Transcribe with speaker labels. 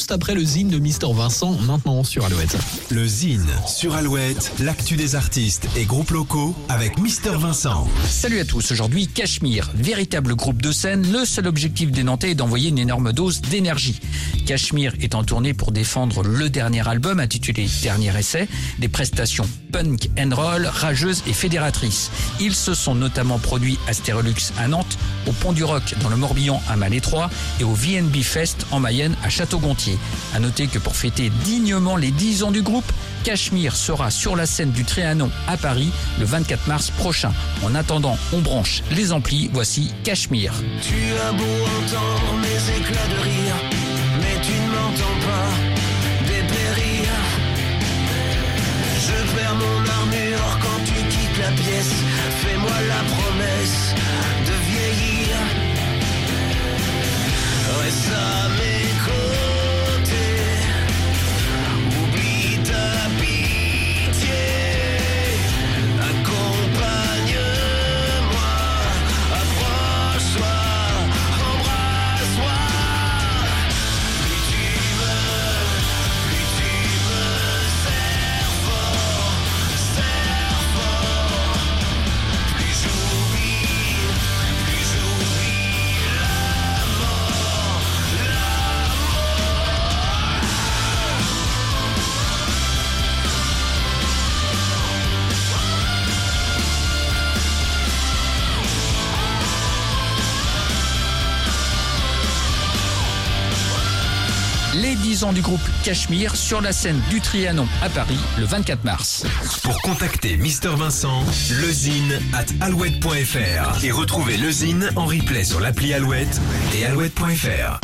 Speaker 1: juste après le zine de Mister Vincent, maintenant sur Alouette.
Speaker 2: Le Zine sur Alouette, l'actu des artistes et groupes locaux avec Mister Vincent.
Speaker 3: Salut à tous, aujourd'hui Cachemire, véritable groupe de scène, le seul objectif des Nantais est d'envoyer une énorme dose d'énergie. Cachemire est en tournée pour défendre le dernier album intitulé Dernier essai, des prestations punk and roll, rageuses et fédératrices. Ils se sont notamment produits à Stérolux à Nantes, au Pont du Roc dans le Morbihan à Malétroit et au VNB Fest en Mayenne à Château-Gontier. À noter que pour fêter dignement les 10 ans du groupe, Cachemire sera sur la scène du Trianon à Paris le 24 mars prochain. En attendant, on branche les amplis, voici Cachemire.
Speaker 4: Tu as beau entendre mes éclats de rire, mais tu ne m'entends pas dépérir. Je perds mon armure quand tu quittes la pièce.
Speaker 3: les 10 ans du groupe Cachemire sur la scène du Trianon à Paris le 24 mars.
Speaker 2: Pour contacter Mister Vincent, lezine at alouette.fr et retrouver lezine en replay sur l'appli Alouette et alouette.fr.